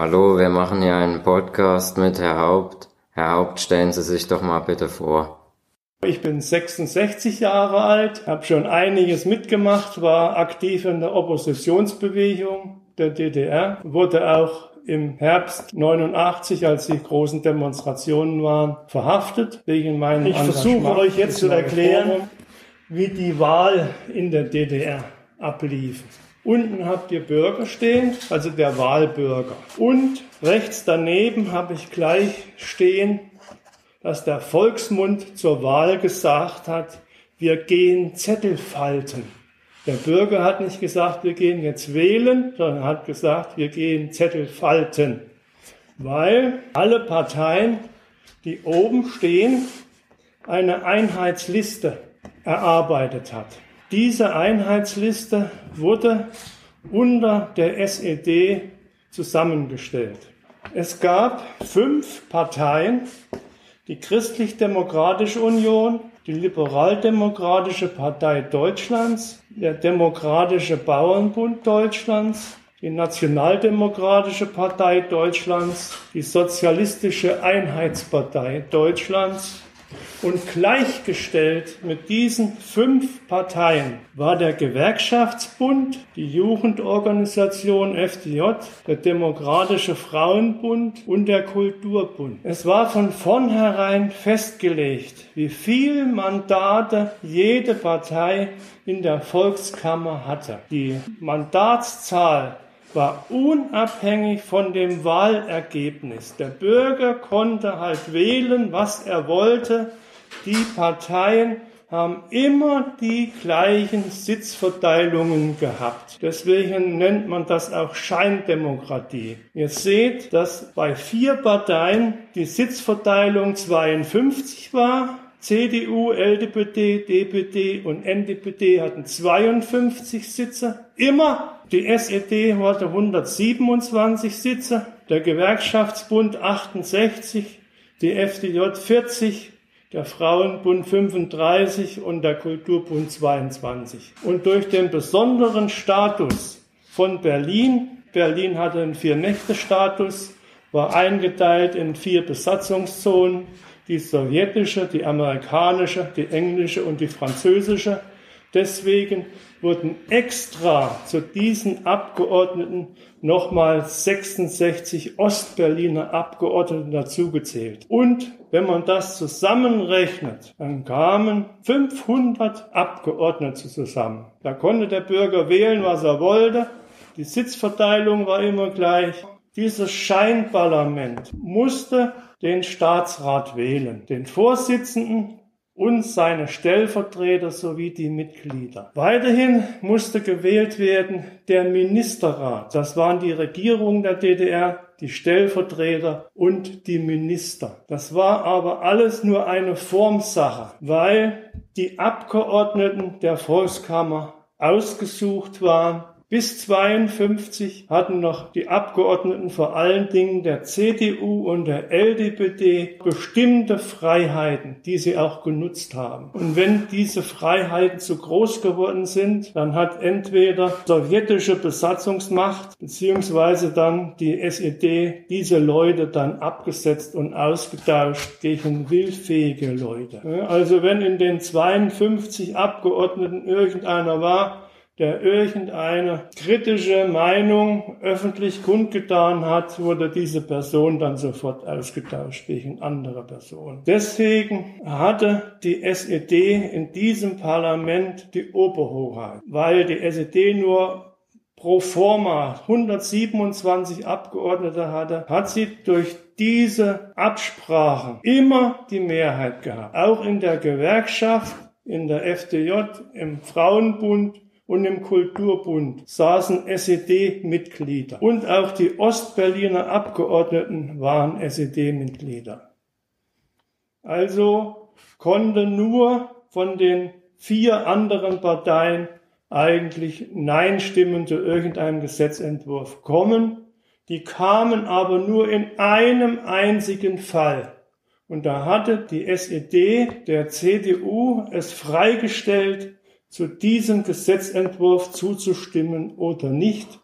Hallo, wir machen hier einen Podcast mit Herr Haupt. Herr Haupt, stellen Sie sich doch mal bitte vor. Ich bin 66 Jahre alt, habe schon einiges mitgemacht, war aktiv in der Oppositionsbewegung der DDR, wurde auch im Herbst 89, als die großen Demonstrationen waren, verhaftet wegen meinem Ich versuche euch jetzt zu erklären, wie die Wahl in der DDR ablief. Unten habt ihr Bürger stehen, also der Wahlbürger. Und rechts daneben habe ich gleich stehen, dass der Volksmund zur Wahl gesagt hat, wir gehen Zettel falten. Der Bürger hat nicht gesagt, wir gehen jetzt wählen, sondern hat gesagt, wir gehen Zettel falten. Weil alle Parteien, die oben stehen, eine Einheitsliste erarbeitet hat. Diese Einheitsliste wurde unter der SED zusammengestellt. Es gab fünf Parteien, die Christlich-Demokratische Union, die Liberaldemokratische Partei Deutschlands, der Demokratische Bauernbund Deutschlands, die Nationaldemokratische Partei Deutschlands, die Sozialistische Einheitspartei Deutschlands und gleichgestellt mit diesen fünf Parteien war der Gewerkschaftsbund, die Jugendorganisation FDJ, der Demokratische Frauenbund und der Kulturbund. Es war von vornherein festgelegt, wie viel Mandate jede Partei in der Volkskammer hatte. Die Mandatszahl war unabhängig von dem Wahlergebnis. Der Bürger konnte halt wählen, was er wollte. Die Parteien haben immer die gleichen Sitzverteilungen gehabt. Deswegen nennt man das auch Scheindemokratie. Ihr seht, dass bei vier Parteien die Sitzverteilung 52 war. CDU, LDPD, DPD und NDPD hatten 52 Sitze. Immer die SED hatte 127 Sitze, der Gewerkschaftsbund 68, die FDJ 40, der Frauenbund 35 und der Kulturbund 22. Und durch den besonderen Status von Berlin, Berlin hatte einen Vier-Nächte-Status, war eingeteilt in vier Besatzungszonen, die sowjetische, die amerikanische, die englische und die französische. Deswegen wurden extra zu diesen Abgeordneten nochmal 66 Ostberliner Abgeordnete dazugezählt. Und wenn man das zusammenrechnet, dann kamen 500 Abgeordnete zusammen. Da konnte der Bürger wählen, was er wollte. Die Sitzverteilung war immer gleich. Dieses Scheinparlament musste den Staatsrat wählen, den Vorsitzenden und seine Stellvertreter sowie die Mitglieder. Weiterhin musste gewählt werden der Ministerrat. Das waren die Regierungen der DDR, die Stellvertreter und die Minister. Das war aber alles nur eine Formsache, weil die Abgeordneten der Volkskammer ausgesucht waren bis 52 hatten noch die Abgeordneten vor allen Dingen der CDU und der LDPD bestimmte Freiheiten, die sie auch genutzt haben. Und wenn diese Freiheiten zu groß geworden sind, dann hat entweder sowjetische Besatzungsmacht beziehungsweise dann die SED diese Leute dann abgesetzt und ausgetauscht gegen willfähige Leute. Also wenn in den 52 Abgeordneten irgendeiner war, der irgendeine kritische Meinung öffentlich kundgetan hat, wurde diese Person dann sofort ausgetauscht gegen andere Personen. Deswegen hatte die SED in diesem Parlament die Oberhoheit, weil die SED nur pro forma 127 Abgeordnete hatte, hat sie durch diese Absprachen immer die Mehrheit gehabt. Auch in der Gewerkschaft, in der FDJ, im Frauenbund und im Kulturbund saßen SED-Mitglieder. Und auch die Ostberliner Abgeordneten waren SED-Mitglieder. Also konnte nur von den vier anderen Parteien eigentlich Nein-Stimmen zu irgendeinem Gesetzentwurf kommen. Die kamen aber nur in einem einzigen Fall. Und da hatte die SED der CDU es freigestellt, zu diesem Gesetzentwurf zuzustimmen oder nicht.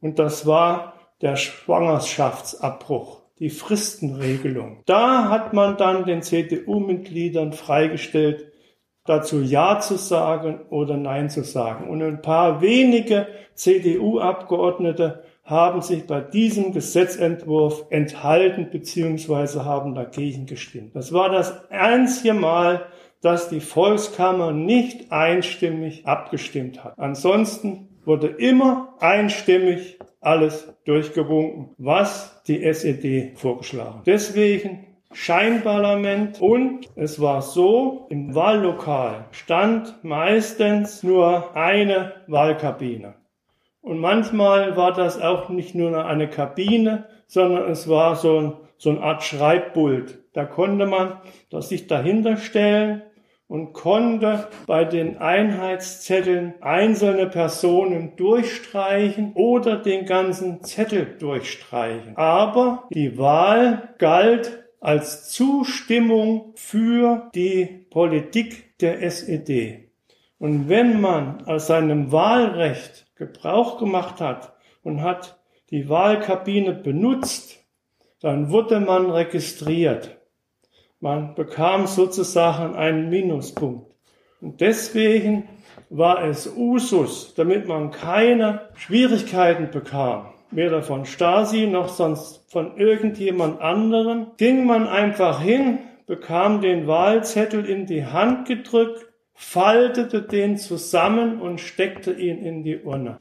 Und das war der Schwangerschaftsabbruch, die Fristenregelung. Da hat man dann den CDU-Mitgliedern freigestellt, dazu Ja zu sagen oder Nein zu sagen. Und ein paar wenige CDU-Abgeordnete haben sich bei diesem Gesetzentwurf enthalten bzw. haben dagegen gestimmt. Das war das einzige Mal, dass die Volkskammer nicht einstimmig abgestimmt hat. Ansonsten wurde immer einstimmig alles durchgewunken, was die SED vorgeschlagen. Deswegen Scheinparlament und es war so, im Wahllokal stand meistens nur eine Wahlkabine. Und manchmal war das auch nicht nur eine Kabine, sondern es war so, so eine Art Schreibpult. Da konnte man sich dahinter stellen und konnte bei den Einheitszetteln einzelne Personen durchstreichen oder den ganzen Zettel durchstreichen. Aber die Wahl galt als Zustimmung für die Politik der SED. Und wenn man aus seinem Wahlrecht Gebrauch gemacht hat und hat die Wahlkabine benutzt, dann wurde man registriert. Man bekam sozusagen einen Minuspunkt. Und deswegen war es Usus, damit man keine Schwierigkeiten bekam, weder von Stasi noch sonst von irgendjemand anderen, ging man einfach hin, bekam den Wahlzettel in die Hand gedrückt, faltete den zusammen und steckte ihn in die Urne.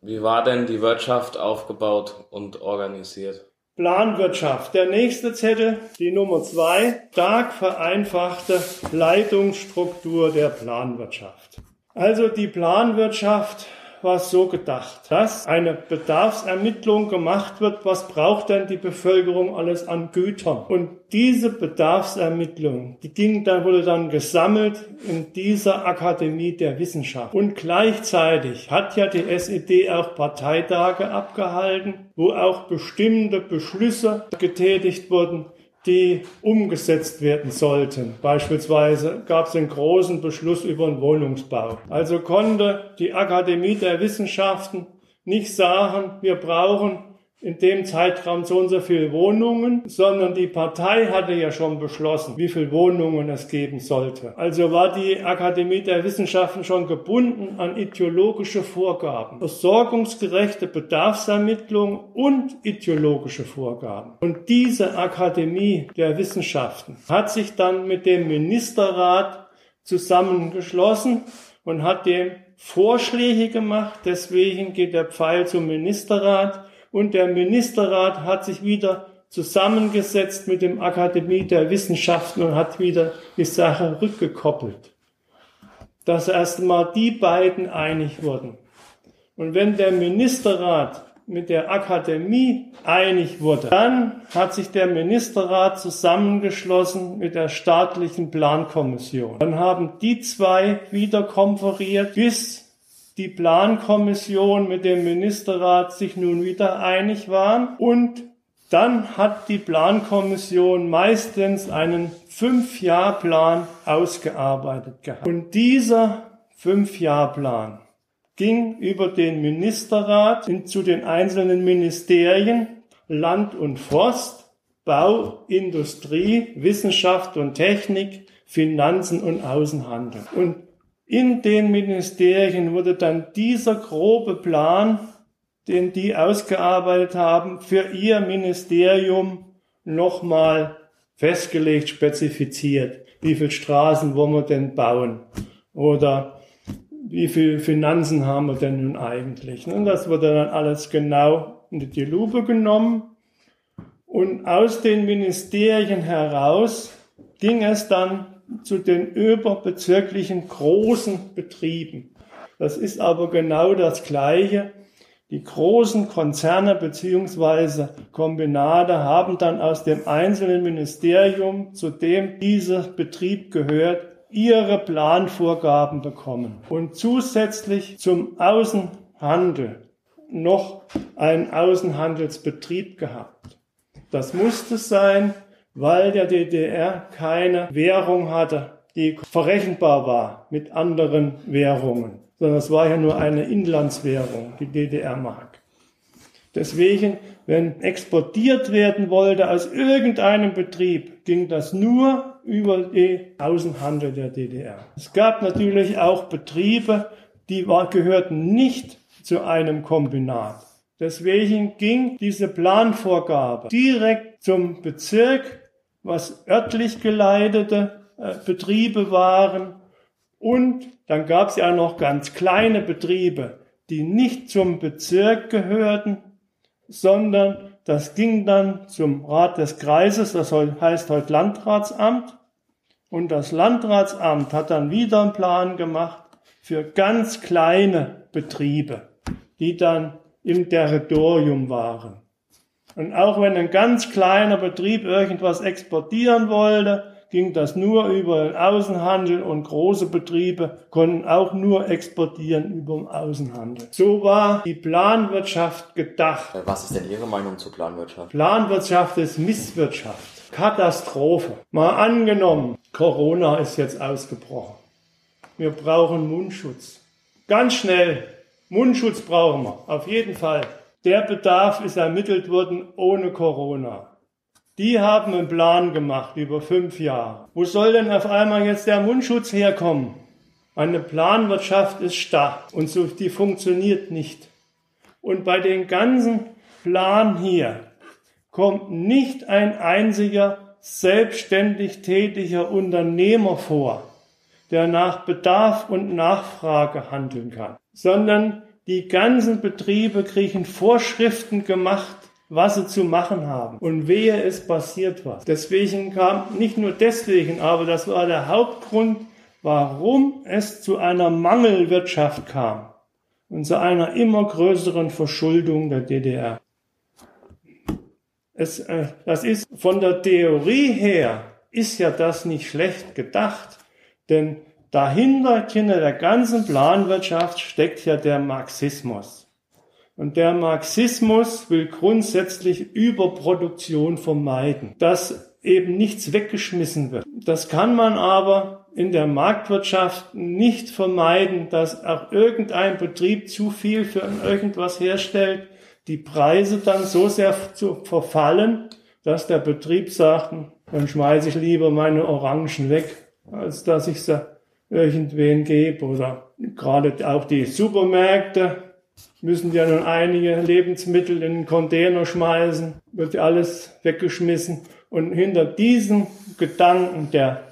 Wie war denn die Wirtschaft aufgebaut und organisiert? Planwirtschaft. Der nächste Zettel, die Nummer zwei, stark vereinfachte Leitungsstruktur der Planwirtschaft. Also die Planwirtschaft war so gedacht, dass eine Bedarfsermittlung gemacht wird, was braucht denn die Bevölkerung alles an Gütern. Und diese Bedarfsermittlung, die ging dann, wurde dann gesammelt in dieser Akademie der Wissenschaft. Und gleichzeitig hat ja die SED auch Parteitage abgehalten, wo auch bestimmte Beschlüsse getätigt wurden, die umgesetzt werden sollten. Beispielsweise gab es einen großen Beschluss über den Wohnungsbau. Also konnte die Akademie der Wissenschaften nicht sagen, wir brauchen in dem Zeitraum so und so viele Wohnungen, sondern die Partei hatte ja schon beschlossen, wie viele Wohnungen es geben sollte. Also war die Akademie der Wissenschaften schon gebunden an ideologische Vorgaben, versorgungsgerechte Bedarfsermittlung und ideologische Vorgaben. Und diese Akademie der Wissenschaften hat sich dann mit dem Ministerrat zusammengeschlossen und hat dem Vorschläge gemacht. Deswegen geht der Pfeil zum Ministerrat und der Ministerrat hat sich wieder zusammengesetzt mit dem Akademie der Wissenschaften und hat wieder die Sache rückgekoppelt. Dass erstmal die beiden einig wurden. Und wenn der Ministerrat mit der Akademie einig wurde, dann hat sich der Ministerrat zusammengeschlossen mit der staatlichen Plankommission. Dann haben die zwei wieder konferiert, bis die Plankommission mit dem Ministerrat sich nun wieder einig waren und dann hat die Plankommission meistens einen Fünf-Jahr-Plan ausgearbeitet gehabt. Und dieser Fünf-Jahr-Plan ging über den Ministerrat in, zu den einzelnen Ministerien Land und Forst, Bau, Industrie, Wissenschaft und Technik, Finanzen und Außenhandel. Und in den Ministerien wurde dann dieser grobe Plan, den die ausgearbeitet haben, für ihr Ministerium nochmal festgelegt, spezifiziert. Wie viel Straßen wollen wir denn bauen? Oder wie viel Finanzen haben wir denn nun eigentlich? Und das wurde dann alles genau in die Lupe genommen. Und aus den Ministerien heraus ging es dann zu den überbezirklichen großen Betrieben. Das ist aber genau das Gleiche. Die großen Konzerne beziehungsweise Kombinate haben dann aus dem einzelnen Ministerium, zu dem dieser Betrieb gehört, ihre Planvorgaben bekommen und zusätzlich zum Außenhandel noch einen Außenhandelsbetrieb gehabt. Das musste sein, weil der DDR keine Währung hatte, die verrechenbar war mit anderen Währungen, sondern es war ja nur eine Inlandswährung, die DDR-Mark. Deswegen, wenn exportiert werden wollte aus irgendeinem Betrieb, ging das nur über den Außenhandel der DDR. Es gab natürlich auch Betriebe, die war, gehörten nicht zu einem Kombinat. Deswegen ging diese Planvorgabe direkt zum Bezirk, was örtlich geleitete äh, Betriebe waren. Und dann gab es ja noch ganz kleine Betriebe, die nicht zum Bezirk gehörten, sondern das ging dann zum Rat des Kreises, das heißt heute Landratsamt. Und das Landratsamt hat dann wieder einen Plan gemacht für ganz kleine Betriebe, die dann im Territorium waren. Und auch wenn ein ganz kleiner Betrieb irgendwas exportieren wollte, ging das nur über den Außenhandel und große Betriebe konnten auch nur exportieren über den Außenhandel. So war die Planwirtschaft gedacht. Was ist denn Ihre Meinung zur Planwirtschaft? Planwirtschaft ist Misswirtschaft. Katastrophe. Mal angenommen, Corona ist jetzt ausgebrochen. Wir brauchen Mundschutz. Ganz schnell. Mundschutz brauchen wir. Auf jeden Fall. Der Bedarf ist ermittelt worden ohne Corona. Die haben einen Plan gemacht über fünf Jahre. Wo soll denn auf einmal jetzt der Mundschutz herkommen? Eine Planwirtschaft ist starr und so, die funktioniert nicht. Und bei den ganzen Plan hier kommt nicht ein einziger selbstständig tätiger Unternehmer vor, der nach Bedarf und Nachfrage handeln kann, sondern die ganzen Betriebe kriegen Vorschriften gemacht, was sie zu machen haben. Und wehe, es passiert was. Deswegen kam, nicht nur deswegen, aber das war der Hauptgrund, warum es zu einer Mangelwirtschaft kam und zu einer immer größeren Verschuldung der DDR. Es, äh, das ist von der Theorie her, ist ja das nicht schlecht gedacht, denn dahinter, hinter der ganzen Planwirtschaft steckt ja der Marxismus. Und der Marxismus will grundsätzlich Überproduktion vermeiden, dass eben nichts weggeschmissen wird. Das kann man aber in der Marktwirtschaft nicht vermeiden, dass auch irgendein Betrieb zu viel für irgendwas herstellt, die Preise dann so sehr zu verfallen, dass der Betrieb sagt, dann schmeiße ich lieber meine Orangen weg, als dass ich sie irgendwen gebe. Oder gerade auch die Supermärkte müssen ja nun einige Lebensmittel in den Container schmeißen, wird alles weggeschmissen. Und hinter diesem Gedanken der,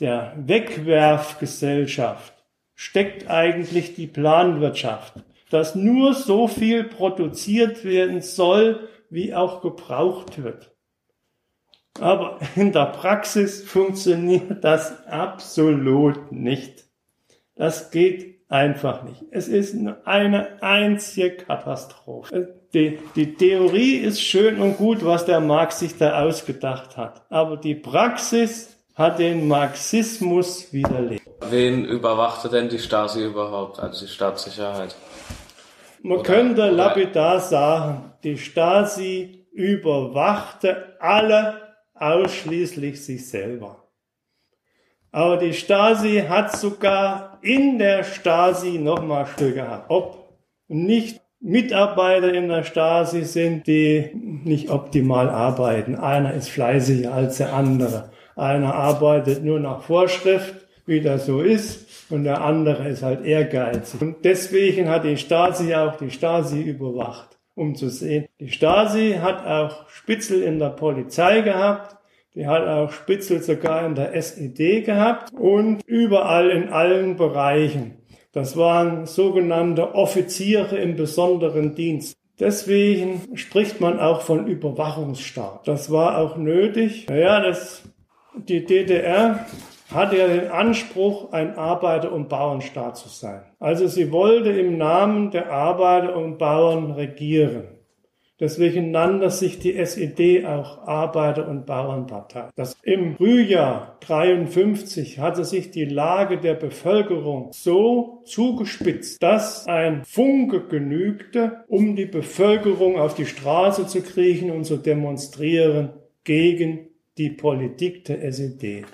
der Wegwerfgesellschaft steckt eigentlich die Planwirtschaft, dass nur so viel produziert werden soll, wie auch gebraucht wird. Aber in der Praxis funktioniert das absolut nicht. Das geht einfach nicht. Es ist eine einzige Katastrophe. Die, die Theorie ist schön und gut, was der Marx sich da ausgedacht hat. Aber die Praxis hat den Marxismus widerlegt. Wen überwachte denn die Stasi überhaupt, also die Staatssicherheit? Man Oder, könnte lapidar sagen, die Stasi überwachte alle ausschließlich sich selber. Aber die Stasi hat sogar in der Stasi nochmal Stück gehabt. Ob nicht Mitarbeiter in der Stasi sind, die nicht optimal arbeiten. Einer ist fleißiger als der andere. Einer arbeitet nur nach Vorschrift, wie das so ist, und der andere ist halt ehrgeizig. Und deswegen hat die Stasi auch die Stasi überwacht, um zu sehen. Die Stasi hat auch Spitzel in der Polizei gehabt, die hat auch Spitzel sogar in der SED gehabt und überall in allen Bereichen. Das waren sogenannte Offiziere im besonderen Dienst. Deswegen spricht man auch von Überwachungsstaat. Das war auch nötig. Naja, das, die DDR hatte ja den Anspruch, ein Arbeiter- und Bauernstaat zu sein. Also sie wollte im Namen der Arbeiter und Bauern regieren. Deswegen nannte sich die SED auch Arbeiter- und Bauernpartei. Das Im Frühjahr 53 hatte sich die Lage der Bevölkerung so zugespitzt, dass ein Funke genügte, um die Bevölkerung auf die Straße zu kriechen und zu demonstrieren gegen die Politik der SED.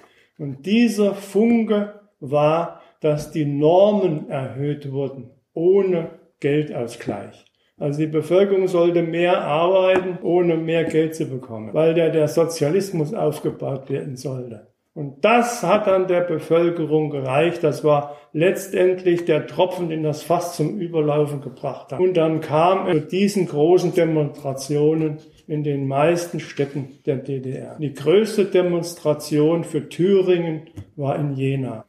Und dieser Funke war, dass die Normen erhöht wurden, ohne Geldausgleich. Also die Bevölkerung sollte mehr arbeiten, ohne mehr Geld zu bekommen, weil der, der Sozialismus aufgebaut werden sollte. Und das hat dann der Bevölkerung gereicht. Das war letztendlich der Tropfen, den das Fass zum Überlaufen gebracht hat. Und dann kam es zu diesen großen Demonstrationen in den meisten Städten der DDR. Die größte Demonstration für Thüringen war in Jena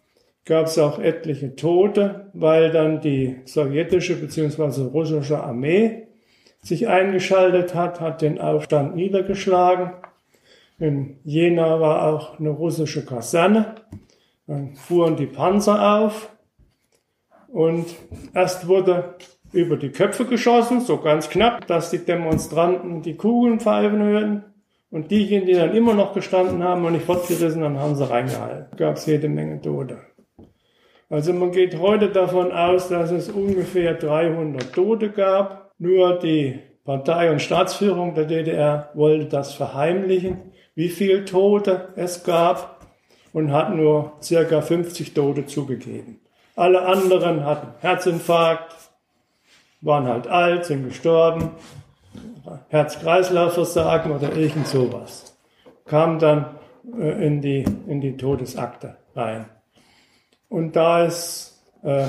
gab es auch etliche Tote, weil dann die sowjetische bzw. russische Armee sich eingeschaltet hat, hat den Aufstand niedergeschlagen. In Jena war auch eine russische Kaserne. Dann fuhren die Panzer auf und erst wurde über die Köpfe geschossen, so ganz knapp, dass die Demonstranten die Kugeln pfeifen hörten. Und diejenigen, die dann immer noch gestanden haben und nicht fortgerissen haben, haben sie reingehalten. Gab es jede Menge Tote. Also man geht heute davon aus, dass es ungefähr 300 Tote gab. Nur die Partei und Staatsführung der DDR wollte das verheimlichen, wie viel Tote es gab und hat nur circa 50 Tote zugegeben. Alle anderen hatten Herzinfarkt, waren halt alt, sind gestorben, Herz-Kreislauf-Versagen oder irgend sowas. Kam dann äh, in die, in die Todesakte rein. Und da es äh,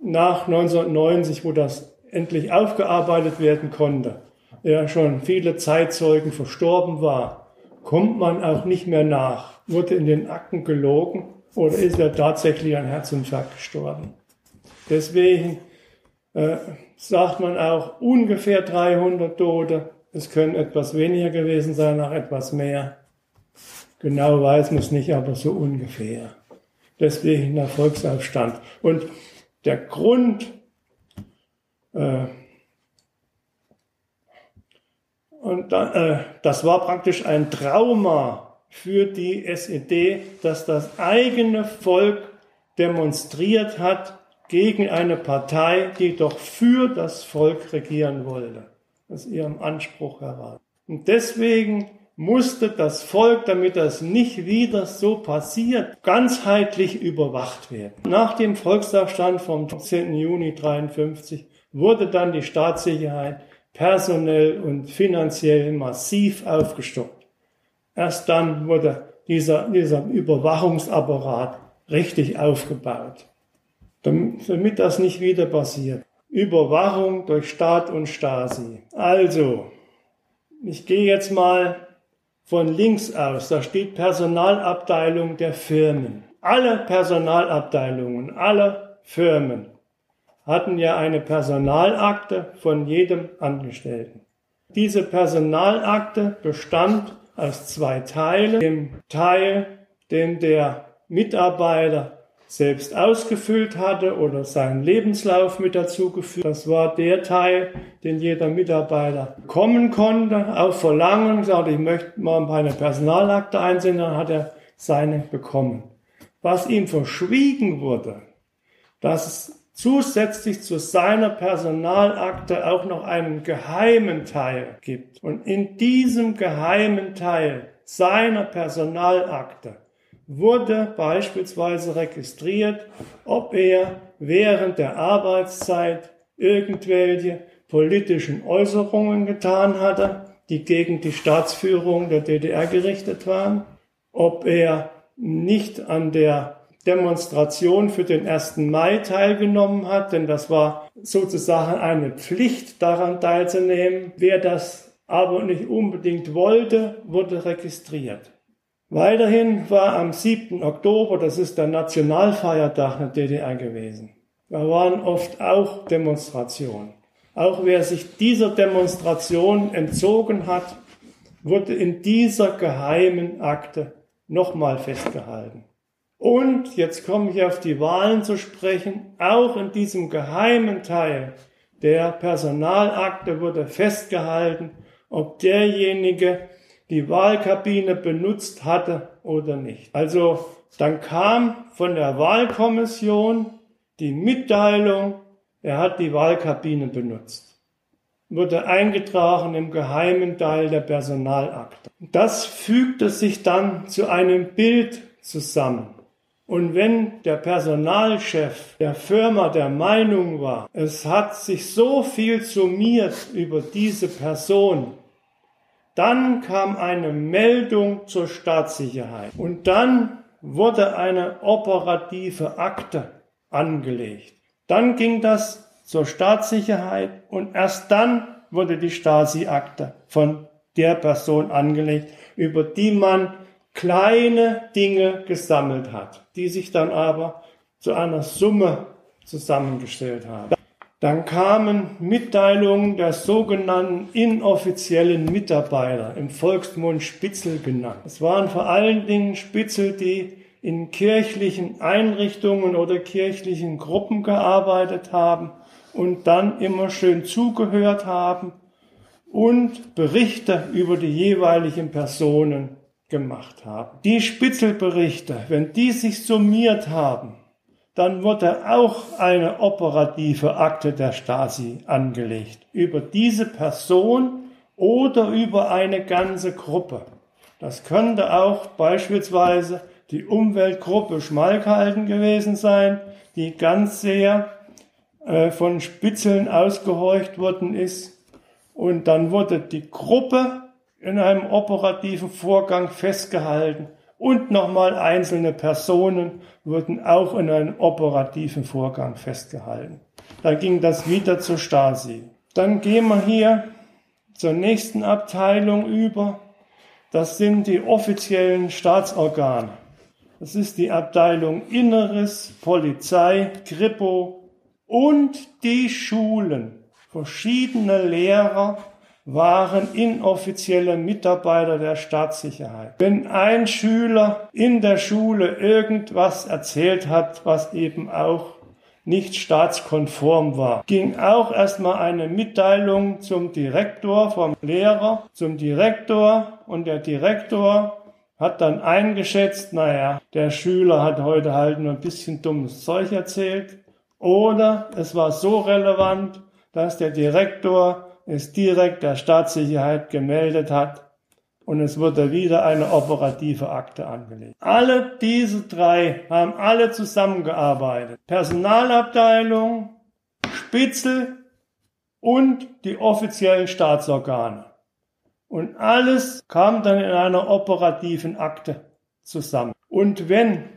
nach 1990, wo das endlich aufgearbeitet werden konnte, ja schon viele Zeitzeugen verstorben war, kommt man auch nicht mehr nach. Wurde in den Akten gelogen oder ist er tatsächlich an Herzinfarkt gestorben? Deswegen äh, sagt man auch ungefähr 300 Tote. Es können etwas weniger gewesen sein, auch etwas mehr. Genau weiß man es nicht, aber so ungefähr deswegen der Volksaufstand. Und der Grund, äh, und da, äh, das war praktisch ein Trauma für die SED, dass das eigene Volk demonstriert hat gegen eine Partei, die doch für das Volk regieren wollte, aus ihrem Anspruch heraus. Und deswegen musste das Volk, damit das nicht wieder so passiert, ganzheitlich überwacht werden. Nach dem Volksaufstand vom 10. Juni 1953 wurde dann die Staatssicherheit personell und finanziell massiv aufgestockt. Erst dann wurde dieser, dieser Überwachungsapparat richtig aufgebaut, damit das nicht wieder passiert. Überwachung durch Staat und Stasi. Also, ich gehe jetzt mal von links aus, da steht Personalabteilung der Firmen. Alle Personalabteilungen, alle Firmen hatten ja eine Personalakte von jedem Angestellten. Diese Personalakte bestand aus zwei Teilen. Dem Teil, den der Mitarbeiter selbst ausgefüllt hatte oder seinen Lebenslauf mit dazu geführt. Das war der Teil, den jeder Mitarbeiter kommen konnte, auf Verlangen, sagte, ich möchte mal meine Personalakte einsehen, dann hat er seine bekommen. Was ihm verschwiegen wurde, dass es zusätzlich zu seiner Personalakte auch noch einen geheimen Teil gibt. Und in diesem geheimen Teil seiner Personalakte wurde beispielsweise registriert, ob er während der Arbeitszeit irgendwelche politischen Äußerungen getan hatte, die gegen die Staatsführung der DDR gerichtet waren, ob er nicht an der Demonstration für den 1. Mai teilgenommen hat, denn das war sozusagen eine Pflicht, daran teilzunehmen. Wer das aber nicht unbedingt wollte, wurde registriert. Weiterhin war am 7. Oktober, das ist der Nationalfeiertag der DDR gewesen. Da waren oft auch Demonstrationen. Auch wer sich dieser Demonstration entzogen hat, wurde in dieser geheimen Akte nochmal festgehalten. Und jetzt komme ich auf die Wahlen zu sprechen. Auch in diesem geheimen Teil der Personalakte wurde festgehalten, ob derjenige, die Wahlkabine benutzt hatte oder nicht. Also dann kam von der Wahlkommission die Mitteilung, er hat die Wahlkabine benutzt. Wurde eingetragen im geheimen Teil der Personalakte. Das fügte sich dann zu einem Bild zusammen. Und wenn der Personalchef der Firma der Meinung war, es hat sich so viel summiert über diese Person, dann kam eine Meldung zur Staatssicherheit und dann wurde eine operative Akte angelegt. Dann ging das zur Staatssicherheit und erst dann wurde die Stasi-Akte von der Person angelegt, über die man kleine Dinge gesammelt hat, die sich dann aber zu einer Summe zusammengestellt haben. Dann kamen Mitteilungen der sogenannten inoffiziellen Mitarbeiter, im Volksmund Spitzel genannt. Es waren vor allen Dingen Spitzel, die in kirchlichen Einrichtungen oder kirchlichen Gruppen gearbeitet haben und dann immer schön zugehört haben und Berichte über die jeweiligen Personen gemacht haben. Die Spitzelberichte, wenn die sich summiert haben, dann wurde auch eine operative Akte der Stasi angelegt über diese Person oder über eine ganze Gruppe. Das könnte auch beispielsweise die Umweltgruppe Schmalkalden gewesen sein, die ganz sehr äh, von Spitzeln ausgehorcht worden ist. Und dann wurde die Gruppe in einem operativen Vorgang festgehalten und nochmal einzelne Personen wurden auch in einem operativen Vorgang festgehalten. Dann ging das wieder zur Stasi. Dann gehen wir hier zur nächsten Abteilung über. Das sind die offiziellen Staatsorgane. Das ist die Abteilung Inneres, Polizei, Kripo und die Schulen. Verschiedene Lehrer waren inoffizielle Mitarbeiter der Staatssicherheit. Wenn ein Schüler in der Schule irgendwas erzählt hat, was eben auch nicht staatskonform war, ging auch erstmal eine Mitteilung zum Direktor, vom Lehrer zum Direktor und der Direktor hat dann eingeschätzt, naja, der Schüler hat heute halt nur ein bisschen dummes Zeug erzählt oder es war so relevant, dass der Direktor es direkt der Staatssicherheit gemeldet hat und es wurde wieder eine operative Akte angelegt. Alle diese drei haben alle zusammengearbeitet. Personalabteilung, Spitzel und die offiziellen Staatsorgane. Und alles kam dann in einer operativen Akte zusammen. Und wenn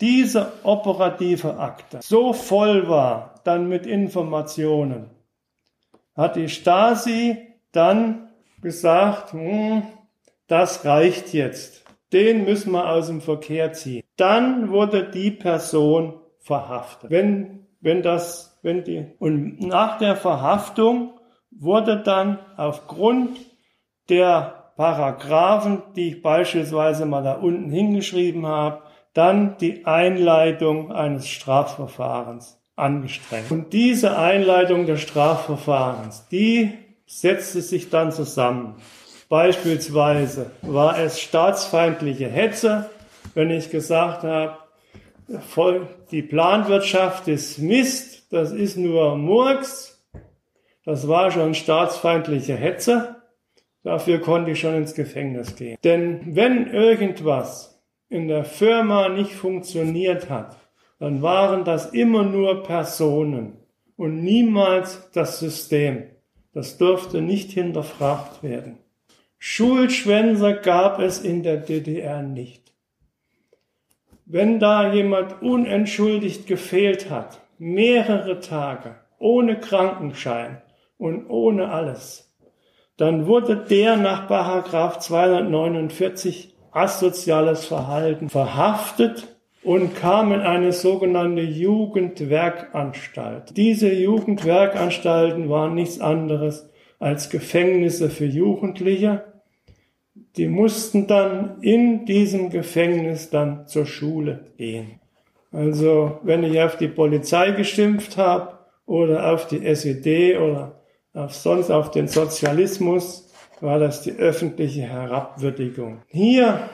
diese operative Akte so voll war, dann mit Informationen, hat die Stasi dann gesagt, hm, das reicht jetzt. Den müssen wir aus dem Verkehr ziehen. Dann wurde die Person verhaftet. Wenn, wenn das, wenn die, und nach der Verhaftung wurde dann aufgrund der Paragraphen, die ich beispielsweise mal da unten hingeschrieben habe, dann die Einleitung eines Strafverfahrens angestrengt. Und diese Einleitung des Strafverfahrens, die setzte sich dann zusammen. Beispielsweise war es staatsfeindliche Hetze, wenn ich gesagt habe, die Planwirtschaft ist Mist, das ist nur Murks, das war schon staatsfeindliche Hetze, dafür konnte ich schon ins Gefängnis gehen. Denn wenn irgendwas in der Firma nicht funktioniert hat, dann waren das immer nur Personen und niemals das System. Das durfte nicht hinterfragt werden. Schulschwänzer gab es in der DDR nicht. Wenn da jemand unentschuldigt gefehlt hat, mehrere Tage, ohne Krankenschein und ohne alles, dann wurde der nach Paragraph 249 asoziales Verhalten verhaftet und kam in eine sogenannte Jugendwerkanstalt. Diese Jugendwerkanstalten waren nichts anderes als Gefängnisse für Jugendliche. Die mussten dann in diesem Gefängnis dann zur Schule gehen. Also wenn ich auf die Polizei geschimpft habe oder auf die SED oder auf sonst auf den Sozialismus, war das die öffentliche Herabwürdigung. Hier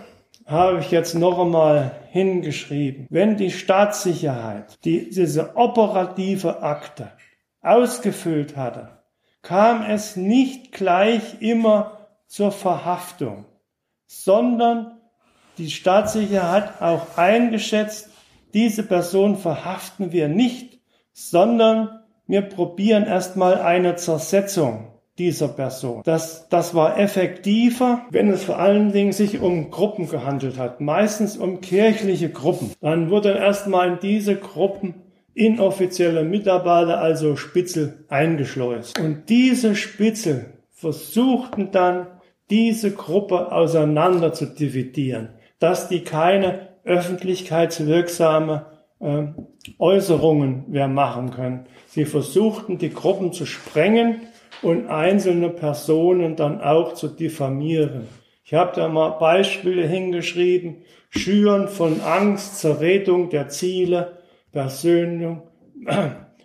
habe ich jetzt noch einmal hingeschrieben. Wenn die Staatssicherheit die, diese operative Akte ausgefüllt hatte, kam es nicht gleich immer zur Verhaftung, sondern die Staatssicherheit hat auch eingeschätzt, diese Person verhaften wir nicht, sondern wir probieren erstmal eine Zersetzung dieser Person. Das, das war effektiver, wenn es vor allen Dingen sich um Gruppen gehandelt hat, meistens um kirchliche Gruppen. Dann wurde erstmal in diese Gruppen inoffizielle Mitarbeiter, also Spitzel, eingeschleust. Und diese Spitzel versuchten dann, diese Gruppe auseinander zu dividieren, dass die keine öffentlichkeitswirksame äh, Äußerungen mehr machen können. Sie versuchten, die Gruppen zu sprengen und einzelne Personen dann auch zu diffamieren. Ich habe da mal Beispiele hingeschrieben. Schüren von Angst, Zerredung der Ziele, Persönung,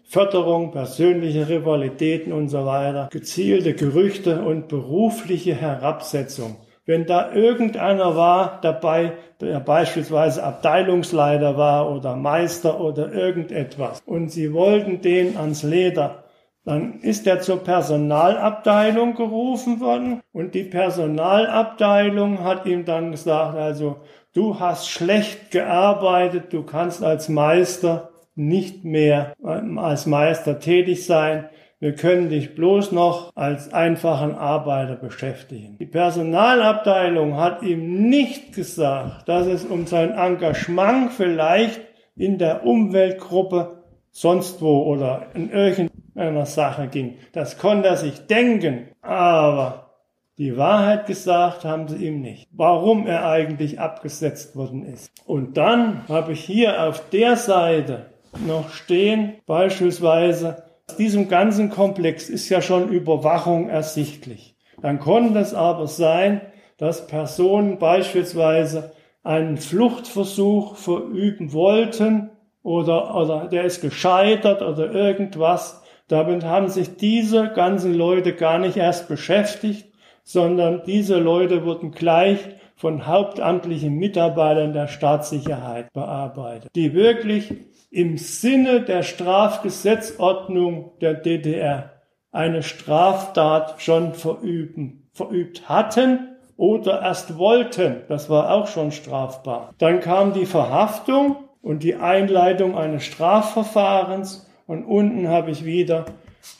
Förderung persönlicher Rivalitäten und so weiter, gezielte Gerüchte und berufliche Herabsetzung. Wenn da irgendeiner war dabei, der beispielsweise Abteilungsleiter war oder Meister oder irgendetwas und sie wollten den ans Leder, dann ist er zur Personalabteilung gerufen worden und die Personalabteilung hat ihm dann gesagt, also du hast schlecht gearbeitet, du kannst als Meister nicht mehr als Meister tätig sein. Wir können dich bloß noch als einfachen Arbeiter beschäftigen. Die Personalabteilung hat ihm nicht gesagt, dass es um sein Engagement vielleicht in der Umweltgruppe sonst wo oder in irgendeiner Sache ging. Das konnte er sich denken, aber die Wahrheit gesagt haben sie ihm nicht, warum er eigentlich abgesetzt worden ist. Und dann habe ich hier auf der Seite noch stehen. Beispielsweise, aus diesem ganzen Komplex ist ja schon Überwachung ersichtlich. Dann konnte es aber sein, dass Personen beispielsweise einen Fluchtversuch verüben wollten oder, oder der ist gescheitert oder irgendwas. Damit haben sich diese ganzen Leute gar nicht erst beschäftigt, sondern diese Leute wurden gleich von hauptamtlichen Mitarbeitern der Staatssicherheit bearbeitet, die wirklich im Sinne der Strafgesetzordnung der DDR eine Straftat schon verüben, verübt hatten oder erst wollten. Das war auch schon strafbar. Dann kam die Verhaftung und die Einleitung eines Strafverfahrens und unten habe ich wieder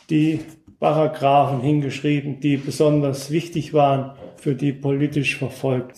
die Paragraphen hingeschrieben, die besonders wichtig waren für die politisch Verfolgten.